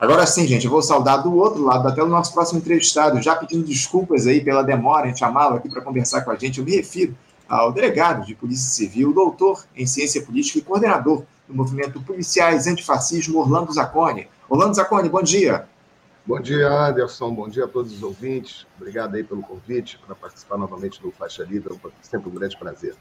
Agora sim, gente, eu vou saudar do outro lado, até o nosso próximo entrevistado, já pedindo desculpas aí pela demora em chamá-lo aqui para conversar com a gente. Eu me refiro ao delegado de Polícia Civil, doutor em Ciência Política e coordenador do movimento Policiais Antifascismo, Orlando Zacconi. Orlando Zacconi, bom dia. Bom dia, Anderson. Bom dia a todos os ouvintes. Obrigado aí pelo convite para participar novamente do Faixa Livre. É sempre um grande prazer.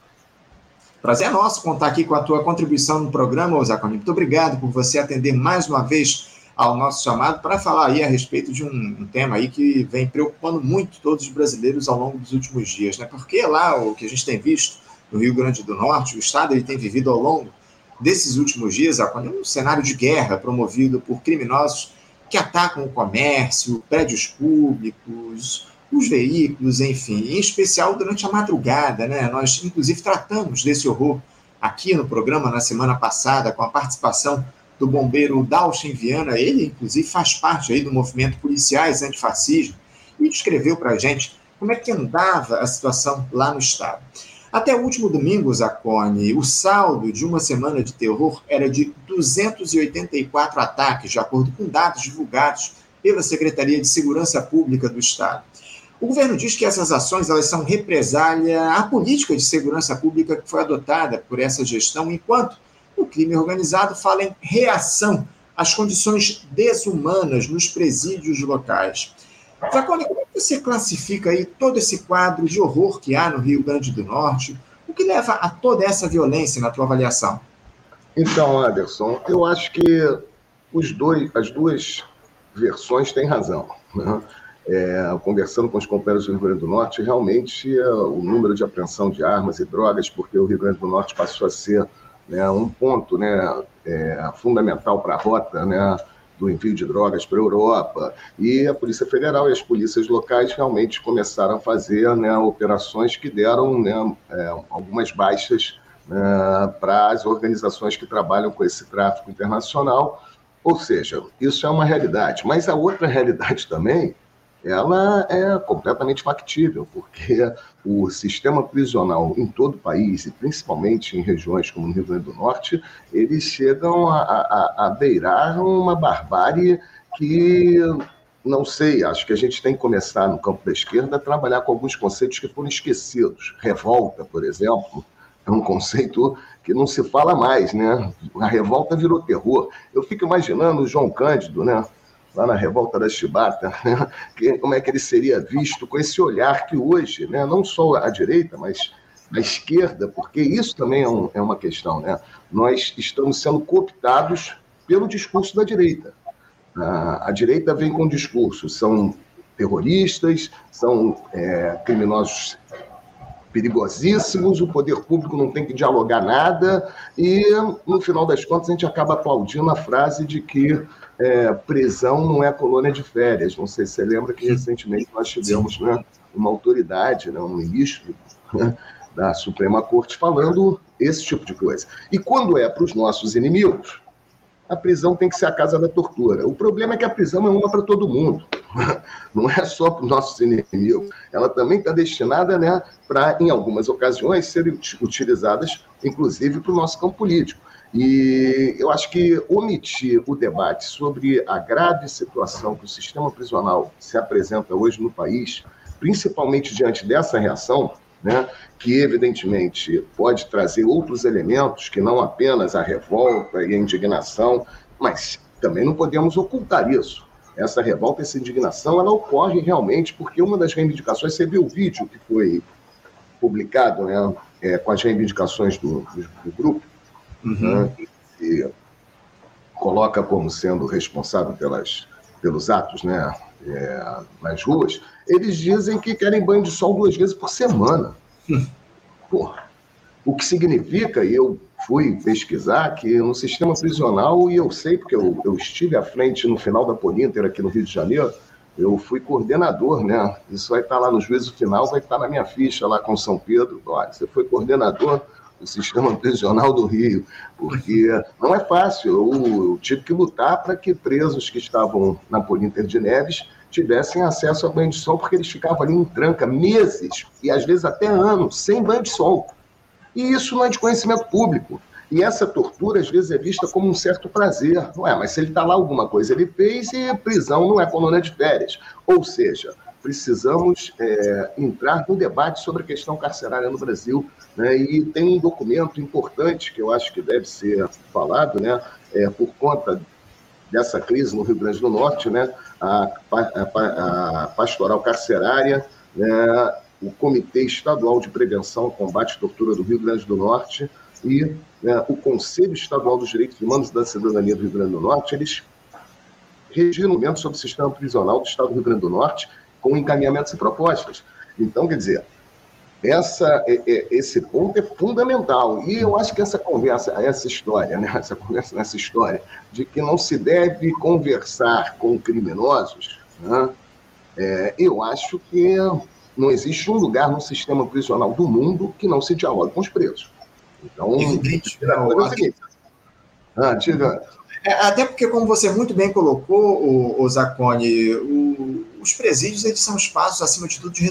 Prazer é nosso contar aqui com a tua contribuição no programa, Zaconi. Muito obrigado por você atender mais uma vez ao nosso chamado para falar aí a respeito de um, um, tema aí que vem preocupando muito todos os brasileiros ao longo dos últimos dias, né? Porque lá o que a gente tem visto no Rio Grande do Norte, o estado ele tem vivido ao longo desses últimos dias, um cenário de guerra promovido por criminosos que atacam o comércio, prédios públicos, os veículos, enfim, em especial durante a madrugada, né? Nós, inclusive, tratamos desse horror aqui no programa na semana passada, com a participação do bombeiro Dalchen Viana. Ele, inclusive, faz parte aí do movimento Policiais Antifascismo e descreveu para a gente como é que andava a situação lá no estado. Até o último domingo, Zacone, o saldo de uma semana de terror era de 284 ataques, de acordo com dados divulgados pela Secretaria de Segurança Pública do Estado. O governo diz que essas ações elas são represália à política de segurança pública que foi adotada por essa gestão, enquanto o crime organizado fala em reação às condições desumanas nos presídios locais. Zacone, como é você classifica aí todo esse quadro de horror que há no Rio Grande do Norte? O que leva a toda essa violência na tua avaliação? Então, Anderson, eu acho que os dois, as duas versões têm razão. Né? É, conversando com os companheiros do Rio Grande do Norte, realmente é, o número de apreensão de armas e drogas, porque o Rio Grande do Norte passou a ser né, um ponto né, é, fundamental para a rota né, do envio de drogas para a Europa, e a Polícia Federal e as polícias locais realmente começaram a fazer né, operações que deram né, é, algumas baixas né, para as organizações que trabalham com esse tráfico internacional. Ou seja, isso é uma realidade. Mas a outra realidade também ela é completamente factível, porque o sistema prisional em todo o país, e principalmente em regiões como o Rio Grande do Norte, eles chegam a, a, a beirar uma barbárie que não sei, acho que a gente tem que começar no campo da esquerda a trabalhar com alguns conceitos que foram esquecidos. Revolta, por exemplo, é um conceito que não se fala mais, né? A revolta virou terror. Eu fico imaginando o João Cândido, né? Lá na Revolta da Chibata, né? como é que ele seria visto com esse olhar que hoje, né, não só a direita, mas a esquerda, porque isso também é, um, é uma questão, né? nós estamos sendo cooptados pelo discurso da direita. A, a direita vem com discursos, são terroristas, são é, criminosos perigosíssimos, o poder público não tem que dialogar nada, e no final das contas a gente acaba aplaudindo a frase de que é, prisão não é colônia de férias. Não sei se você lembra que recentemente nós tivemos né, uma autoridade, né, um ministro né, da Suprema Corte falando esse tipo de coisa. E quando é para os nossos inimigos, a prisão tem que ser a casa da tortura. O problema é que a prisão é uma para todo mundo, não é só para os nossos inimigos. Ela também está destinada né, para, em algumas ocasiões, serem utilizadas, inclusive, para o nosso campo político. E eu acho que omitir o debate sobre a grave situação que o sistema prisional se apresenta hoje no país, principalmente diante dessa reação, né, que evidentemente pode trazer outros elementos que não apenas a revolta e a indignação, mas também não podemos ocultar isso. Essa revolta, essa indignação, ela ocorre realmente porque uma das reivindicações, você viu o vídeo que foi publicado né, é, com as reivindicações do, do, do grupo, uhum. né, que coloca como sendo responsável pelas, pelos atos né, é, nas ruas, eles dizem que querem banho de sol duas vezes por semana. Hum. Porra. O que significa, e eu fui pesquisar, que no sistema prisional, e eu sei porque eu, eu estive à frente no final da Polinter aqui no Rio de Janeiro, eu fui coordenador, né? Isso vai estar lá no juízo final, vai estar na minha ficha lá com São Pedro. Olha, você foi coordenador o sistema prisional do Rio, porque não é fácil. Eu, eu tive que lutar para que presos que estavam na Polinter de Neves tivessem acesso a banho de sol, porque eles ficavam ali em tranca meses e às vezes até anos sem banho de sol. E isso não é de conhecimento público. E essa tortura, às vezes, é vista como um certo prazer. Não é, mas se ele está lá, alguma coisa ele fez e prisão não é colônia de férias. Ou seja, precisamos é, entrar no debate sobre a questão carcerária no Brasil. Né? E tem um documento importante que eu acho que deve ser falado, né? É, por conta dessa crise no Rio Grande do Norte, né? a, a, a pastoral carcerária, né? O Comitê Estadual de Prevenção e Combate à Tortura do Rio Grande do Norte e né, o Conselho Estadual dos Direitos Humanos e da Cidadania do Rio Grande do Norte, eles regiram sobre o sistema prisional do Estado do Rio Grande do Norte com encaminhamentos e propostas. Então, quer dizer, essa, esse ponto é fundamental. E eu acho que essa conversa, essa história, né, essa conversa nessa história, de que não se deve conversar com criminosos, né, é, eu acho que não existe um lugar no sistema prisional do mundo que não se dialogue com os presos. Então, Evidente, não, é o seguinte. Ah, diga. É, até porque, como você muito bem colocou, o, o Zacone, o, os presídios eles são espaços, acima de tudo, de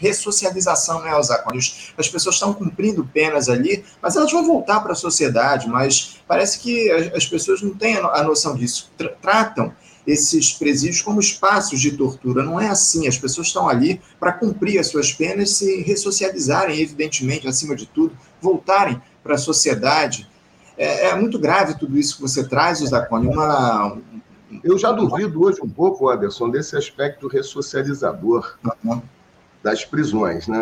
ressocialização, né, Zacone? As pessoas estão cumprindo penas ali, mas elas vão voltar para a sociedade, mas parece que as pessoas não têm a noção disso. Tratam esses presídios como espaços de tortura. Não é assim. As pessoas estão ali para cumprir as suas penas, se ressocializarem, evidentemente, acima de tudo, voltarem para a sociedade. É, é, muito grave tudo isso que você traz, Zacone. Uma, Eu já duvido hoje um pouco, Anderson, desse aspecto ressocializador uhum. das prisões. Né?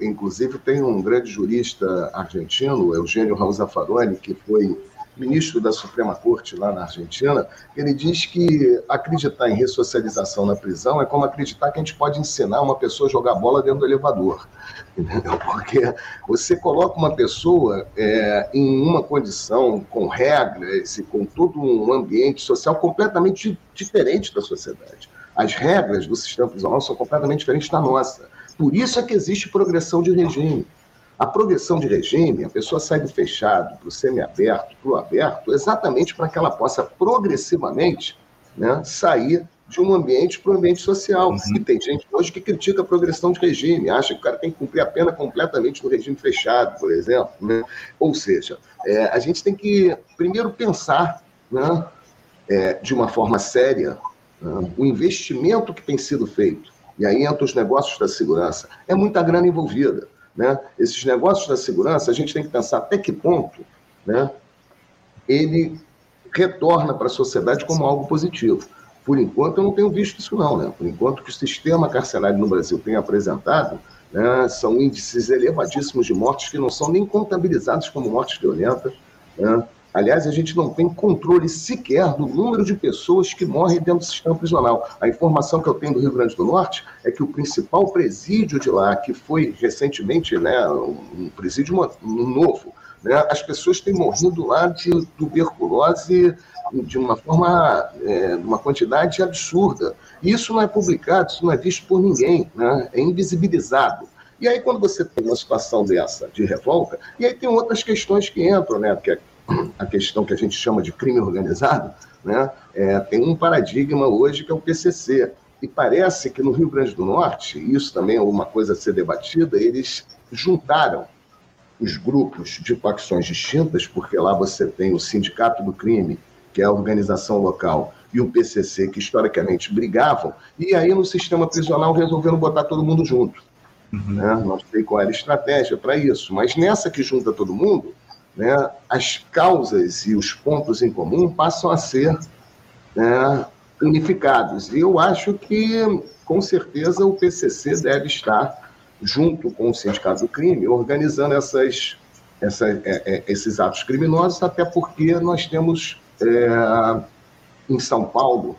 Inclusive, tem um grande jurista argentino, Eugênio Raul Zaffaroni, que foi ministro da Suprema Corte lá na Argentina, ele diz que acreditar em ressocialização na prisão é como acreditar que a gente pode ensinar uma pessoa a jogar bola dentro do elevador. Entendeu? Porque você coloca uma pessoa é, em uma condição, com regras e com todo um ambiente social completamente diferente da sociedade. As regras do sistema prisional são completamente diferentes da nossa. Por isso é que existe progressão de regime. A progressão de regime, a pessoa sai do fechado para o semiaberto, para o aberto, exatamente para que ela possa progressivamente né, sair de um ambiente para um ambiente social. Uhum. E tem gente hoje que critica a progressão de regime, acha que o cara tem que cumprir a pena completamente no regime fechado, por exemplo. Né? Ou seja, é, a gente tem que primeiro pensar né, é, de uma forma séria né, o investimento que tem sido feito. E aí entra os negócios da segurança. É muita grana envolvida. Né? Esses negócios da segurança, a gente tem que pensar até que ponto né, ele retorna para a sociedade como algo positivo. Por enquanto, eu não tenho visto isso, não. Né? Por enquanto, que o sistema carcerário no Brasil tem apresentado né, são índices elevadíssimos de mortes que não são nem contabilizados como mortes violentas. Né? Aliás, a gente não tem controle sequer do número de pessoas que morrem dentro do sistema prisional. A informação que eu tenho do Rio Grande do Norte é que o principal presídio de lá, que foi recentemente né, um presídio novo, né, as pessoas têm morrido lá de tuberculose de uma forma, é, uma quantidade absurda. E isso não é publicado, isso não é visto por ninguém, né, é invisibilizado. E aí, quando você tem uma situação dessa de revolta, e aí tem outras questões que entram, né? Porque a questão que a gente chama de crime organizado, né, é, tem um paradigma hoje que é o PCC. E parece que no Rio Grande do Norte, isso também é uma coisa a ser debatida, eles juntaram os grupos de facções distintas, porque lá você tem o Sindicato do Crime, que é a organização local, e o PCC, que historicamente brigavam, e aí no sistema prisional resolveram botar todo mundo junto. Uhum. Né? Não sei qual era a estratégia para isso, mas nessa que junta todo mundo, né, as causas e os pontos em comum passam a ser né, unificados. E eu acho que, com certeza, o PCC deve estar, junto com o Sindicato do Crime, organizando essas, essa, é, é, esses atos criminosos, até porque nós temos é, em São Paulo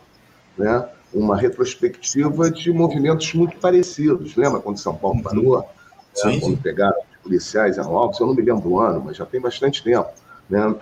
né, uma retrospectiva de movimentos muito parecidos. Lembra quando São Paulo parou? Sim, né, quando pegaram policiais eram altos, eu não me lembro do ano, mas já tem bastante tempo. Né?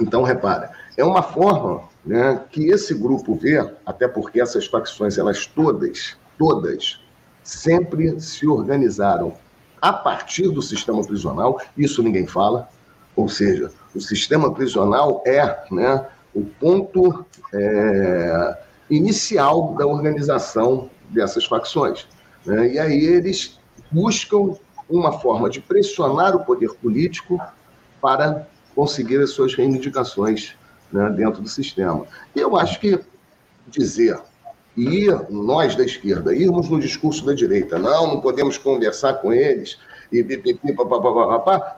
Então, repara, é uma forma né, que esse grupo vê, até porque essas facções, elas todas, todas, sempre se organizaram a partir do sistema prisional, isso ninguém fala, ou seja, o sistema prisional é né, o ponto é, inicial da organização dessas facções. Né? E aí eles buscam uma forma de pressionar o poder político para conseguir as suas reivindicações né, dentro do sistema. Eu acho que dizer e nós da esquerda irmos no discurso da direita, não, não podemos conversar com eles, e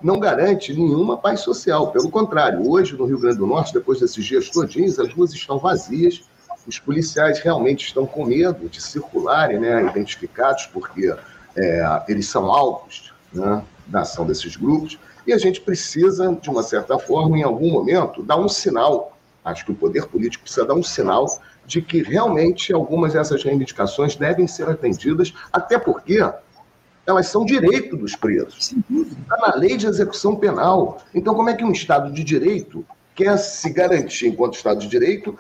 não garante nenhuma paz social. Pelo contrário, hoje no Rio Grande do Norte, depois desses dias todinhos, as ruas estão vazias, os policiais realmente estão com medo de circularem, né, identificados, porque é, eles são alvos né, da ação desses grupos, e a gente precisa, de uma certa forma, em algum momento, dar um sinal. Acho que o poder político precisa dar um sinal de que realmente algumas dessas reivindicações devem ser atendidas, até porque elas são direito dos presos. Está na lei de execução penal. Então, como é que um Estado de direito quer se garantir enquanto Estado de direito,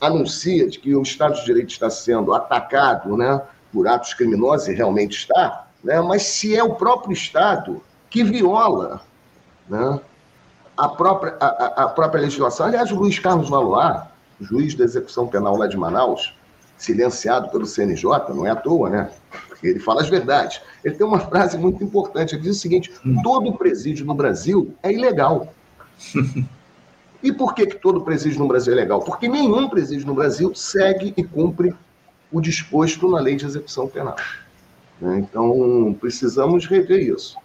anuncia de que o Estado de direito está sendo atacado né, por atos criminosos, e realmente está, né, mas se é o próprio Estado que viola né, a, própria, a, a própria legislação. Aliás, o Luiz Carlos Valois, juiz da execução penal lá de Manaus, silenciado pelo CNJ, não é à toa, né? Ele fala as verdades. Ele tem uma frase muito importante. Ele diz o seguinte: todo presídio no Brasil é ilegal. E por que, que todo presídio no Brasil é legal? Porque nenhum presídio no Brasil segue e cumpre o disposto na lei de execução penal. Né? Então, precisamos rever isso.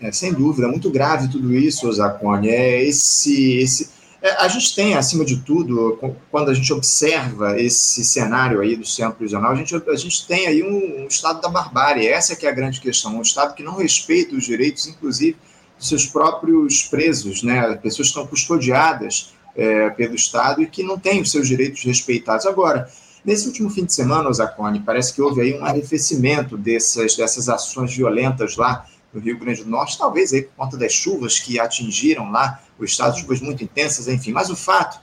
É, sem dúvida, é muito grave tudo isso, Zacone. É esse, esse, é, a gente tem, acima de tudo, quando a gente observa esse cenário aí do centro prisional, a gente, a gente tem aí um, um, estado da barbárie, essa que é a grande questão, um estado que não respeita os direitos, inclusive, dos seus próprios presos, né, pessoas que estão custodiadas é, pelo Estado e que não têm os seus direitos respeitados. Agora, nesse último fim de semana, Zacone, parece que houve aí um arrefecimento dessas, dessas ações violentas lá no Rio Grande do Norte, talvez aí por conta das chuvas que atingiram lá o estado, chuvas muito intensas, enfim. Mas o fato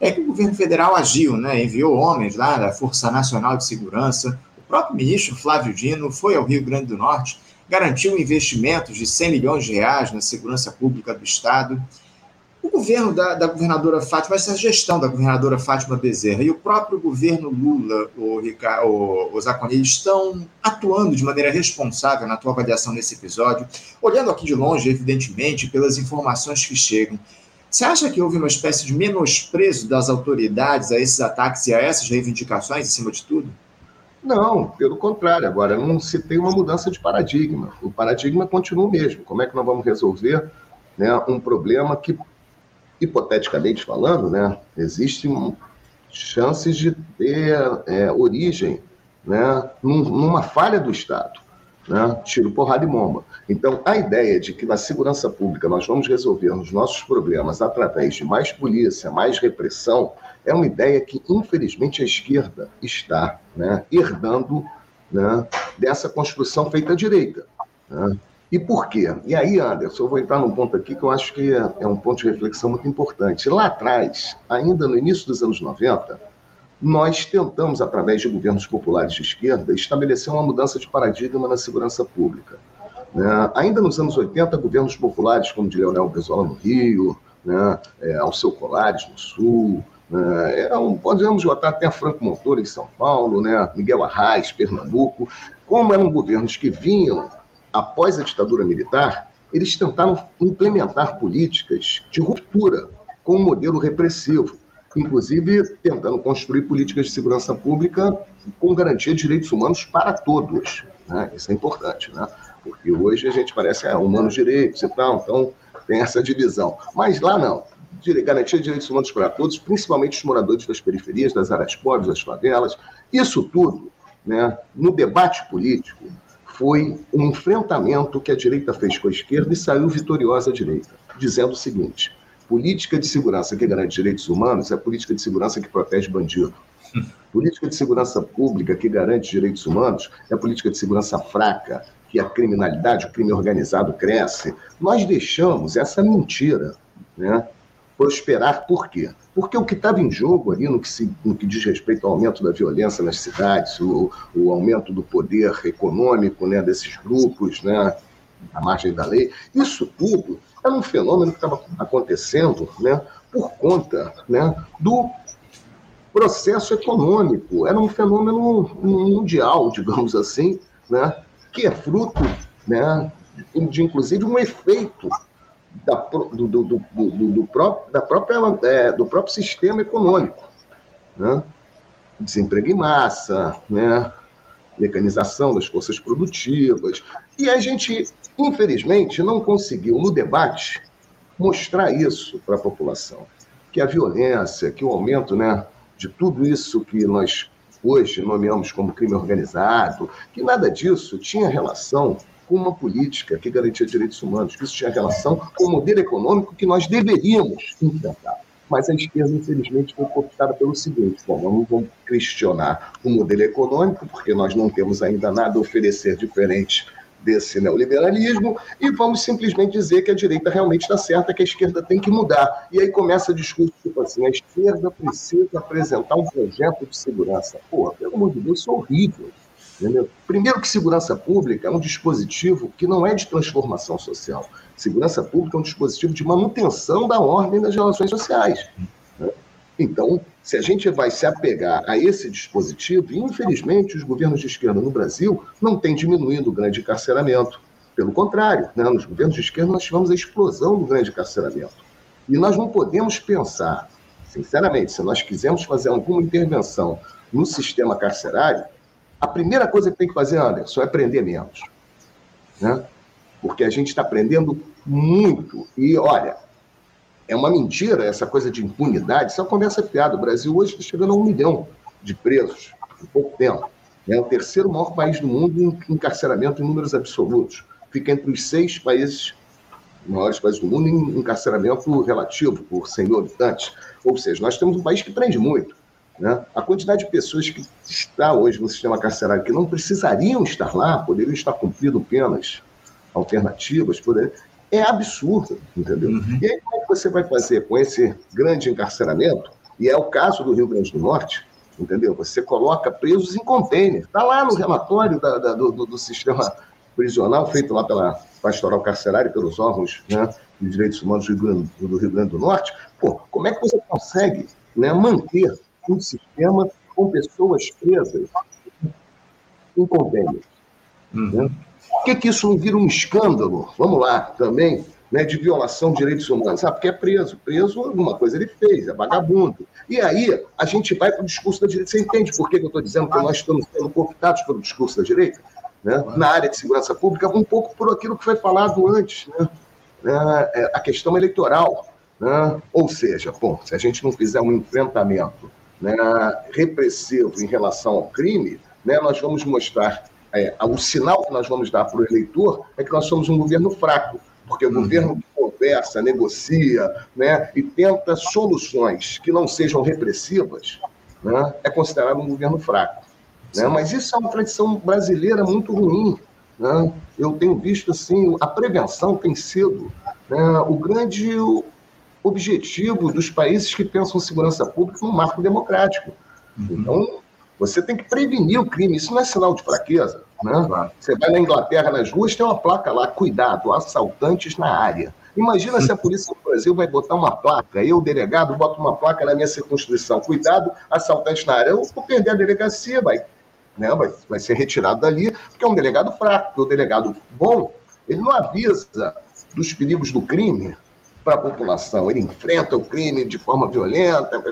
é que o governo federal agiu, né? enviou homens lá da Força Nacional de Segurança, o próprio ministro Flávio Dino foi ao Rio Grande do Norte, garantiu investimentos de 100 milhões de reais na segurança pública do estado, o governo da, da, governadora Fátima, essa gestão da governadora Fátima Bezerra e o próprio governo Lula, o, Ricardo, o, o Zaconi, estão atuando de maneira responsável na tua avaliação nesse episódio, olhando aqui de longe, evidentemente, pelas informações que chegam. Você acha que houve uma espécie de menosprezo das autoridades a esses ataques e a essas reivindicações, acima de tudo? Não, pelo contrário. Agora, não se tem uma mudança de paradigma. O paradigma continua o mesmo. Como é que nós vamos resolver né, um problema que hipoteticamente falando, né, existem chances de ter é, origem né, numa falha do Estado. Né, tiro, porrada e bomba. Então, a ideia de que na segurança pública nós vamos resolver os nossos problemas através de mais polícia, mais repressão, é uma ideia que, infelizmente, a esquerda está né, herdando né, dessa construção feita à direita. Né? E por quê? E aí, Anderson, eu vou entrar num ponto aqui que eu acho que é um ponto de reflexão muito importante. Lá atrás, ainda no início dos anos 90, nós tentamos, através de governos populares de esquerda, estabelecer uma mudança de paradigma na segurança pública. Né? Ainda nos anos 80, governos populares, como de Leonel Brizola no Rio, né? é, Alceu Colares no Sul, né? é, podemos botar até Franco Montoro em São Paulo, né? Miguel Arraes, Pernambuco, como eram governos que vinham após a ditadura militar, eles tentaram implementar políticas de ruptura com o modelo repressivo, inclusive tentando construir políticas de segurança pública com garantia de direitos humanos para todos. Né? Isso é importante, né? porque hoje a gente parece é, humanos direitos e tal, então tem essa divisão. Mas lá não. Garantia de direitos humanos para todos, principalmente os moradores das periferias, das áreas pobres, das favelas. Isso tudo, né, no debate político, foi um enfrentamento que a direita fez com a esquerda e saiu vitoriosa a direita, dizendo o seguinte: política de segurança que garante direitos humanos é política de segurança que protege bandido. Política de segurança pública que garante direitos humanos é política de segurança fraca, que a criminalidade, o crime organizado cresce. Nós deixamos essa mentira né, prosperar. Por quê? Porque o que estava em jogo ali, no que, se, no que diz respeito ao aumento da violência nas cidades, o, o aumento do poder econômico né, desses grupos, né, à margem da lei, isso tudo era um fenômeno que estava acontecendo né, por conta né, do processo econômico. Era um fenômeno mundial, digamos assim, né, que é fruto né, de, inclusive, um efeito da, do, do, do, do, próprio, da própria, é, do próprio sistema econômico. Né? Desemprego em massa, né? mecanização das forças produtivas. E a gente, infelizmente, não conseguiu, no debate, mostrar isso para a população. Que a violência, que o aumento né, de tudo isso que nós hoje nomeamos como crime organizado, que nada disso tinha relação com uma política que garantia direitos humanos, que isso tinha relação com o modelo econômico que nós deveríamos enfrentar. Mas a esquerda, infelizmente, foi cooptada pelo seguinte: bom, não vamos questionar o modelo econômico, porque nós não temos ainda nada a oferecer diferente desse neoliberalismo e vamos simplesmente dizer que a direita realmente está certa, que a esquerda tem que mudar. E aí começa a discurso tipo assim, a esquerda precisa apresentar um projeto de segurança. Pô, pelo amor de Deus, isso é horrível. Entendeu? Primeiro que segurança pública é um dispositivo que não é de transformação social. Segurança pública é um dispositivo de manutenção da ordem das relações sociais. Né? Então, se a gente vai se apegar a esse dispositivo, e infelizmente os governos de esquerda no Brasil não têm diminuído o grande encarceramento. Pelo contrário, né? nos governos de esquerda nós tivemos a explosão do grande encarceramento. E nós não podemos pensar, sinceramente, se nós quisermos fazer alguma intervenção no sistema carcerário, a primeira coisa que tem que fazer, Anderson, é aprender menos. Né? Porque a gente está aprendendo muito. E, olha, é uma mentira essa coisa de impunidade, isso é uma conversa piada. O Brasil hoje está chegando a um milhão de presos em pouco tempo. É o terceiro maior país do mundo em encarceramento em números absolutos. Fica entre os seis países, maiores países do mundo, em encarceramento relativo por 100 mil habitantes. Ou seja, nós temos um país que prende muito. Né? A quantidade de pessoas que está hoje no sistema carcerário que não precisariam estar lá, poderiam estar cumprindo penas alternativas, é absurdo, entendeu? Uhum. E aí, como é que você vai fazer com esse grande encarceramento? E é o caso do Rio Grande do Norte, entendeu? Você coloca presos em container. Está lá no relatório da, da, do, do, sistema prisional, feito lá pela pastoral carcerária, pelos órgãos né, de direitos humanos do Rio, Grande, do Rio Grande do Norte. Pô, como é que você consegue né, manter um sistema com pessoas presas em convênio. Uhum. Né? Por que, que isso não vira um escândalo? Vamos lá, também, né, de violação de direitos humanos. Ah, porque é preso. Preso, alguma coisa ele fez, é vagabundo. E aí, a gente vai para o discurso da direita. Você entende por que, que eu estou dizendo que nós estamos sendo cooptados pelo discurso da direita? Né? Na área de segurança pública, um pouco por aquilo que foi falado antes, né? É, a questão eleitoral. Né? Ou seja, bom, se a gente não fizer um enfrentamento né, repressivo em relação ao crime, né, nós vamos mostrar, é, o sinal que nós vamos dar para o eleitor é que nós somos um governo fraco, porque o uhum. governo que conversa, negocia né, e tenta soluções que não sejam repressivas né, é considerado um governo fraco. Né? Mas isso é uma tradição brasileira muito ruim. Né? Eu tenho visto assim, a prevenção tem sido né, o grande objetivo dos países que pensam segurança pública no marco democrático. Uhum. Então, você tem que prevenir o crime. Isso não é sinal de fraqueza. Né? Você vai na Inglaterra, nas ruas, tem uma placa lá, cuidado, assaltantes na área. Imagina se a polícia do Brasil vai botar uma placa, eu, delegado, boto uma placa na minha circunscrição, cuidado, assaltantes na área. Eu vou perder a delegacia, vai, né? vai, vai ser retirado dali, porque é um delegado fraco, porque o delegado bom, ele não avisa dos perigos do crime para a população. Ele enfrenta o crime de forma violenta.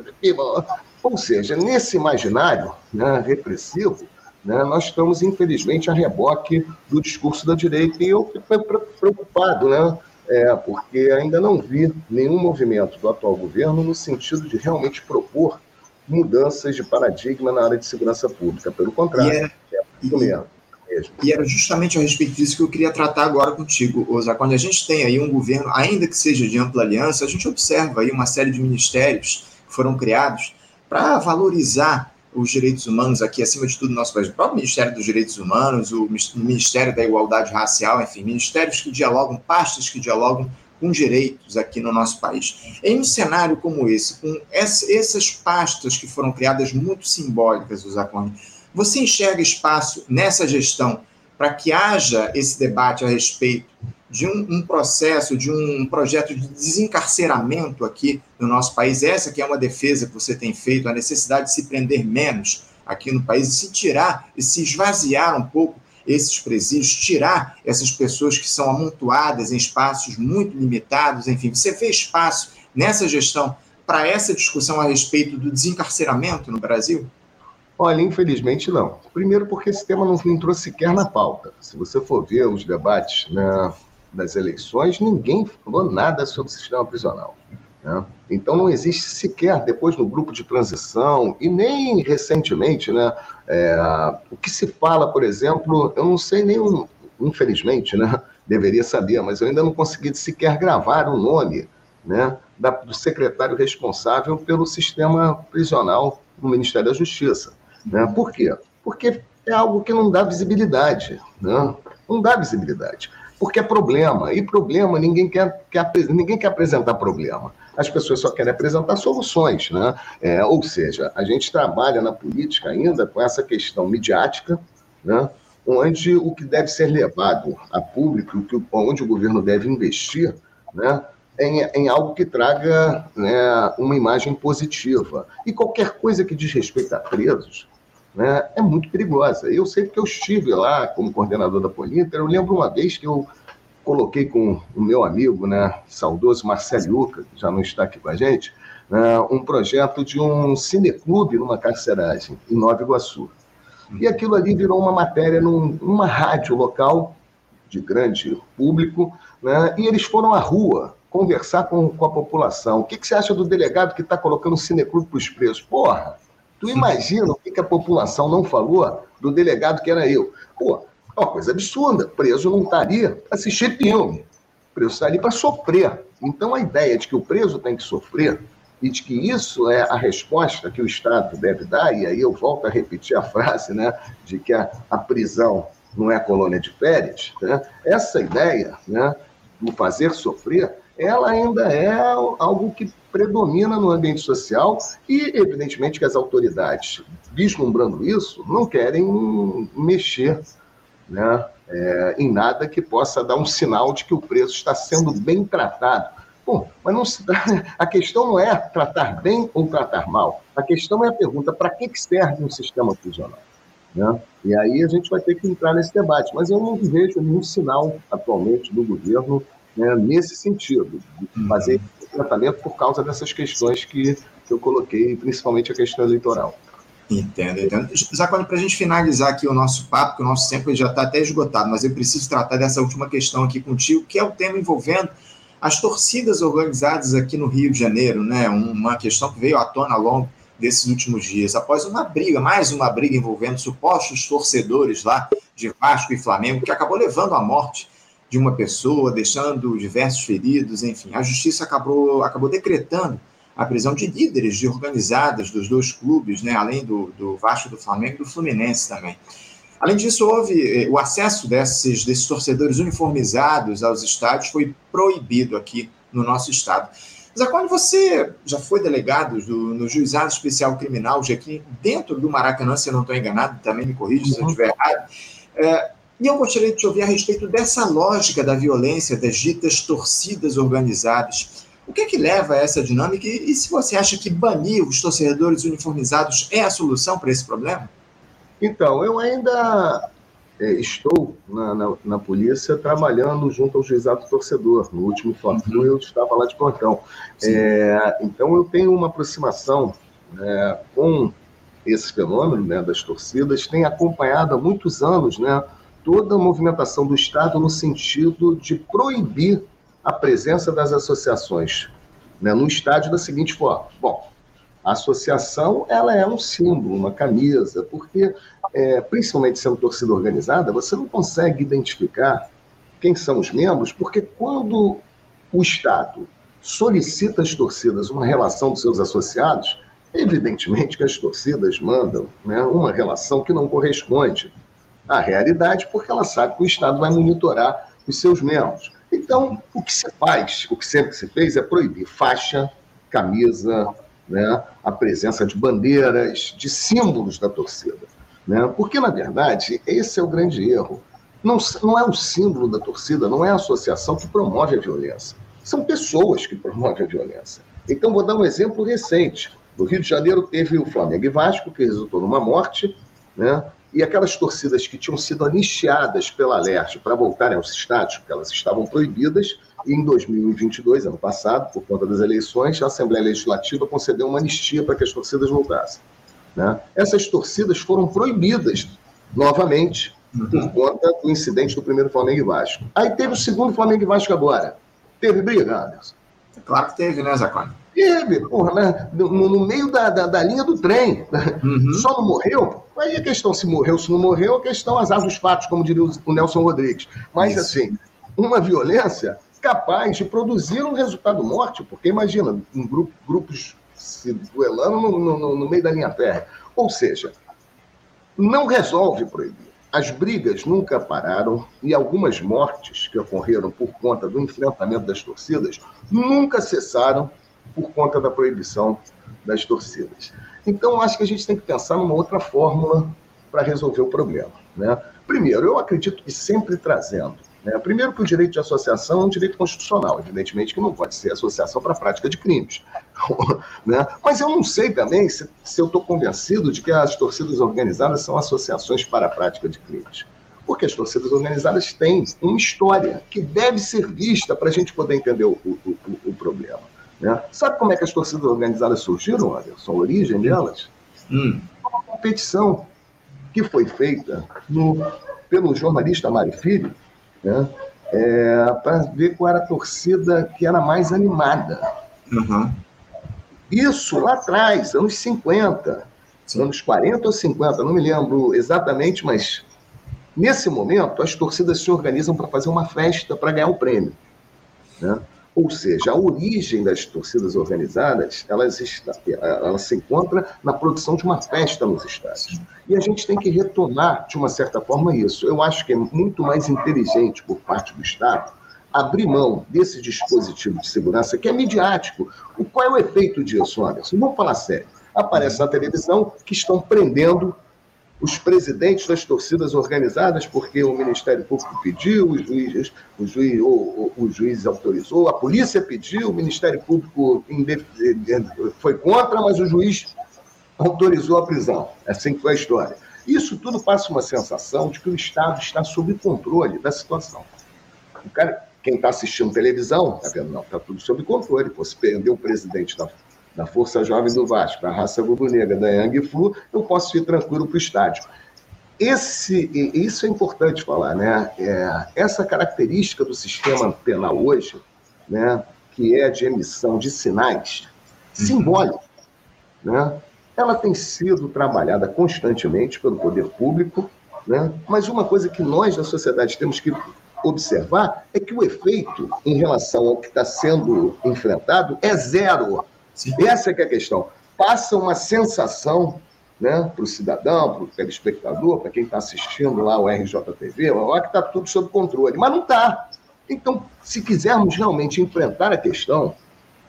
Ou seja, nesse imaginário né, repressivo, né, nós estamos, infelizmente, a reboque do discurso da direita. E eu fico preocupado, né, é, porque ainda não vi nenhum movimento do atual governo no sentido de realmente propor mudanças de paradigma na área de segurança pública. Pelo contrário, yeah. é, é mesmo. E era justamente a respeito disso que eu queria tratar agora contigo, Oza. Quando a gente tem aí um governo, ainda que seja de ampla aliança, a gente observa aí uma série de ministérios que foram criados para valorizar os direitos humanos aqui, acima de tudo, no nosso país. O próprio Ministério dos Direitos Humanos, o Ministério da Igualdade Racial, enfim, ministérios que dialogam, pastas que dialogam com direitos aqui no nosso país. Em um cenário como esse, com essas pastas que foram criadas muito simbólicas, Osacone, você enxerga espaço nessa gestão para que haja esse debate a respeito de um, um, processo, de um projeto de desencarceramento aqui no nosso país? Essa que é uma defesa que você tem feito, a necessidade de se prender menos aqui no país, e se tirar e se esvaziar um pouco esses presídios, tirar essas pessoas que são amontoadas em espaços muito limitados, enfim, você vê espaço nessa gestão para essa discussão a respeito do desencarceramento no Brasil? Olha, infelizmente não. Primeiro porque esse tema não entrou sequer na pauta. Se você for ver os debates né, das eleições, ninguém falou nada sobre o sistema prisional. Né? Então não existe sequer, depois no grupo de transição, e nem recentemente, né, é, o que se fala, por exemplo, eu não sei nem, infelizmente, né, deveria saber, mas eu ainda não consegui sequer gravar o nome né, da, do secretário responsável pelo sistema prisional no Ministério da Justiça. Né? Por quê? Porque é algo que não dá visibilidade. Né? Não dá visibilidade. Porque é problema. E problema, ninguém quer, quer, ninguém quer apresentar problema. As pessoas só querem apresentar soluções. Né? É, ou seja, a gente trabalha na política ainda com essa questão midiática, né? onde o que deve ser levado a público, onde o governo deve investir, né? em, em algo que traga né, uma imagem positiva. E qualquer coisa que diz respeito a presos né, é muito perigosa. Eu sei porque eu estive lá como coordenador da Polinter, eu lembro uma vez que eu coloquei com o meu amigo, né, saudoso Marcelo Luca, que já não está aqui com a gente, né, um projeto de um cineclube numa carceragem em Nova Iguaçu. E aquilo ali virou uma matéria num, numa rádio local de grande público, né, e eles foram à rua conversar com, com a população. O que, que você acha do delegado que está colocando cineclube para os presos? Porra, tu imagina o que, a população não falou do delegado que era eu? Pô, é uma coisa absurda. Preso não estaria para assistir filme. Preso estaria para sofrer. Então, a ideia de que o preso tem que sofrer e de que isso é a resposta que o Estado deve dar, e aí eu volto a repetir a frase né, de que a, a prisão não é colônia de férias, né, essa ideia né, do fazer sofrer ela ainda é algo que predomina no ambiente social e, evidentemente, que as autoridades, vislumbrando isso, não querem mexer né, é, em nada que possa dar um sinal de que o preso está sendo bem tratado. Bom, mas não se, a questão não é tratar bem ou tratar mal. A questão é a pergunta: para que serve um sistema prisional? Né? E aí a gente vai ter que entrar nesse debate. Mas eu não vejo nenhum sinal atualmente do governo né, nesse sentido, de fazer esse tratamento por causa dessas questões que, que eu coloquei, principalmente a questão eleitoral. Entendo, entendo. Zacone, para a gente finalizar aqui o nosso papo, que o nosso tempo já está até esgotado, mas eu preciso tratar dessa última questão aqui contigo, que é o tema envolvendo as torcidas organizadas aqui no Rio de Janeiro, né? Uma questão que veio à tona ao longo desses últimos dias, após uma briga, mais uma briga envolvendo supostos torcedores lá de Vasco e Flamengo, que acabou levando à morte de uma pessoa, deixando diversos feridos, enfim. A justiça acabou, acabou decretando a prisão de líderes de organizadas dos dois clubes, né, além do, do Vasco do Flamengo e do Fluminense também. Além disso, houve eh, o acesso desses, desses torcedores uniformizados aos estádios foi proibido aqui no nosso estado. Zacone, você já foi delegado do, no Juizado Especial Criminal de aqui dentro do Maracanã, se eu não estou enganado, também me corrija se eu estiver errado. É, e eu gostaria de te ouvir a respeito dessa lógica da violência das ditas torcidas organizadas. O que é que leva a essa dinâmica? E, se você acha que banir os torcedores uniformizados é a solução para esse problema? Então, eu ainda é, estou na, na, na, polícia trabalhando junto ao juizado torcedor. No último Fla-Flu uhum. eu estava lá de plantão. É, então, eu tenho uma aproximação né, com esse fenômeno né, das torcidas, tenho acompanhado há muitos anos né, toda a movimentação do Estado no sentido de proibir a presença das associações né, no estádio da seguinte forma. Bom, a associação ela é um símbolo, uma camisa, porque, é, principalmente sendo torcida organizada, você não consegue identificar quem são os membros, porque quando o Estado solicita às torcidas uma relação dos seus associados, evidentemente que as torcidas mandam né, uma relação que não corresponde a realidade, porque ela sabe que o Estado vai monitorar os seus membros. Então, o que se faz, o que sempre se fez, é proibir faixa, camisa, né, a presença de bandeiras, de símbolos da torcida. Né? Porque, na verdade, esse é o grande erro. Não, não é o símbolo da torcida, não é a associação que promove a violência. São pessoas que promovem a violência. Então, vou dar um exemplo recente. No Rio de Janeiro teve o Flamengo e Vasco, que resultou numa morte, né? E aquelas torcidas que tinham sido anistiadas pela Leste para voltarem aos estádios, porque elas estavam proibidas, e em 2022, ano passado, por conta das eleições, a Assembleia Legislativa concedeu uma anistia para que as torcidas voltassem. Né? Essas torcidas foram proibidas novamente uhum. por conta do incidente do primeiro Flamengo e Vasco. Aí teve o segundo Flamengo e Vasco agora. Teve briga, Anderson? Claro que teve, né, Zacone? Teve, porra, né? no, no meio da, da, da, linha do trem. Uhum. Só não morreu? Aí a questão se morreu, se não morreu, a questão azar dos fatos, como diria o Nelson Rodrigues. Mas, Isso. assim, uma violência capaz de produzir um resultado morte, porque imagina, um grupo, grupos se duelando no, no, no meio da linha férrea. Ou seja, não resolve proibir. As brigas nunca pararam e algumas mortes que ocorreram por conta do enfrentamento das torcidas nunca cessaram por conta da proibição das torcidas. Então, acho que a gente tem que pensar numa outra fórmula para resolver o problema. Né? Primeiro, eu acredito que sempre trazendo né? Primeiro, que o direito de associação é um direito constitucional, evidentemente que não pode ser associação para a prática de crimes. né? Mas eu não sei também se, se eu estou convencido de que as torcidas organizadas são associações para a prática de crimes. Porque as torcidas organizadas têm uma história que deve ser vista para a gente poder entender o, o, o, o problema. Né? Sabe como é que as torcidas organizadas surgiram, Anderson? A origem delas? Hum. Uma competição que foi feita no, pelo jornalista Mário Filho, né? É, para ver qual era a torcida que era mais animada. Uhum. Isso lá atrás, anos 50, Sim. anos 40 ou 50, não me lembro exatamente, mas nesse momento as torcidas se organizam para fazer uma festa para ganhar o um prêmio. Né? Ou seja, a origem das torcidas organizadas, elas, está, ela se encontra na produção de uma festa nos estádios. E a gente tem que retomar, de uma certa forma, isso. Eu acho que é muito mais inteligente por parte do Estado abrir mão desse dispositivo de segurança que é midiático. Qual é o efeito disso, Anderson? Vamos falar sério. Aparece na televisão que estão prendendo os presidentes das torcidas organizadas, porque o Ministério Público pediu, o juiz, o juiz, o, o juiz autorizou, a polícia pediu, o Ministério Público foi contra, mas o juiz autorizou a prisão. É assim foi a história. Isso tudo passa uma sensação de que o Estado está sob controle da situação. O cara, quem está assistindo televisão, está vendo, não, está tudo sob controle. Se prendeu o presidente da da Força Jovem do Vasco, da raça rubro-negra, da Yang Flu, eu posso ir tranquilo para o estádio. Esse, isso é importante falar, né? É, essa característica do sistema penal hoje, né, que é de emissão de sinais uhum. simbólicos, né, ela tem sido trabalhada constantemente pelo poder público, né, mas uma coisa que nós da sociedade temos que observar é que o efeito em relação ao que está sendo enfrentado é zero. Sim. Essa é que é a questão. Passa uma sensação né, para o cidadão, para o telespectador, para quem está assistindo lá o RJTV, olha que está tudo sob controle. Mas não está. Então, se quisermos realmente enfrentar a questão,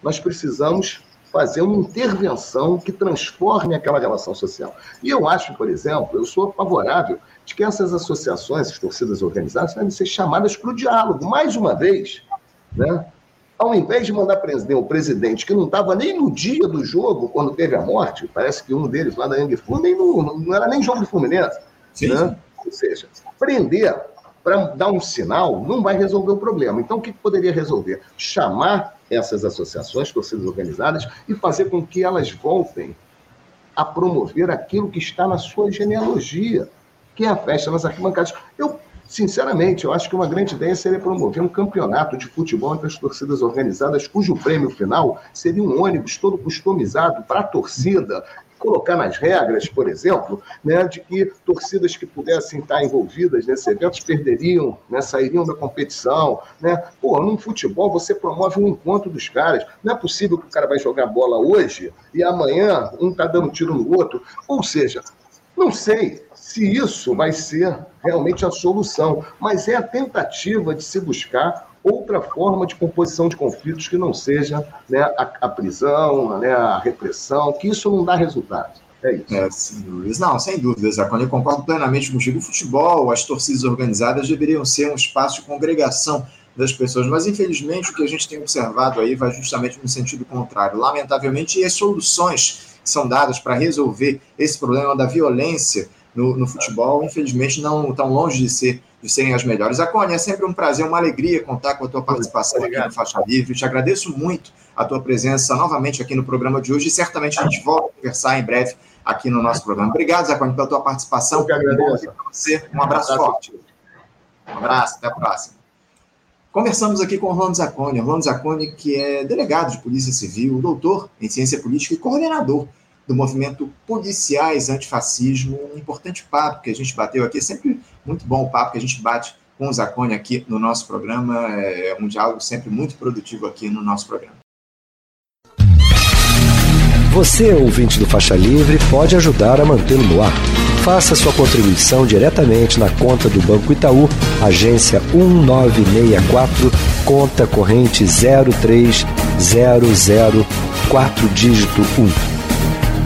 nós precisamos fazer uma intervenção que transforme aquela relação social. E eu acho, por exemplo, eu sou favorável de que essas associações, essas torcidas organizadas, devem ser chamadas para o diálogo, mais uma vez, né? Ao invés de mandar prender o presidente, que não estava nem no dia do jogo, quando teve a morte, parece que um deles lá da Yang Fu, nem no, não era nem jogo de Fluminense. Sim, né? sim. Ou seja, prender para dar um sinal não vai resolver o problema. Então, o que poderia resolver? Chamar essas associações, torcidas organizadas, e fazer com que elas voltem a promover aquilo que está na sua genealogia, que é a festa nas arquibancadas. Eu Sinceramente, eu acho que uma grande ideia seria promover um campeonato de futebol entre as torcidas organizadas, cujo prêmio final seria um ônibus todo customizado para a torcida, colocar nas regras, por exemplo, né, de que torcidas que pudessem estar envolvidas nesse evento perderiam, né, sairiam da competição. Né? Pô, num futebol você promove um encontro dos caras. Não é possível que o cara vai jogar bola hoje e amanhã um está dando tiro no outro. Ou seja, não sei se isso vai ser realmente a solução, mas é a tentativa de se buscar outra forma de composição de conflitos que não seja né, a, a, prisão, né, a repressão, que isso não dá resultado. É isso. É. Não, sem dúvidas, Quando Eu concordo plenamente contigo. O futebol, as torcidas organizadas deveriam ser um espaço de congregação das pessoas, mas infelizmente o que a gente tem observado aí vai justamente no sentido contrário. Lamentavelmente, as soluções que são dadas para resolver esse problema da violência no, no, futebol, infelizmente não estão longe de, ser, de serem as melhores. Acone, é sempre um prazer, uma alegria contar com a tua participação Obrigado. aqui no Faixa Livre. te agradeço muito a tua presença novamente aqui no programa de hoje e certamente a gente volta a conversar em breve aqui no nosso programa. Obrigado, Zacone, pela tua participação. Eu que agradeço. Você. Um abraço, forte. Um abraço, até a próxima. Conversamos aqui com o Rolando Zacone. Rolando Zacone, que é delegado de Polícia Civil, doutor em Ciência Política e coordenador do movimento Policiais Antifascismo. Um importante papo que a gente bateu aqui. É sempre muito bom o papo que a gente bate com o Zacone aqui no nosso programa. É um diálogo sempre muito produtivo aqui no nosso programa. Você, ouvinte do Faixa Livre, pode ajudar a mantê-lo no ar. Faça sua contribuição diretamente na conta do Banco Itaú, agência 1964, conta corrente 03004 dígito 1.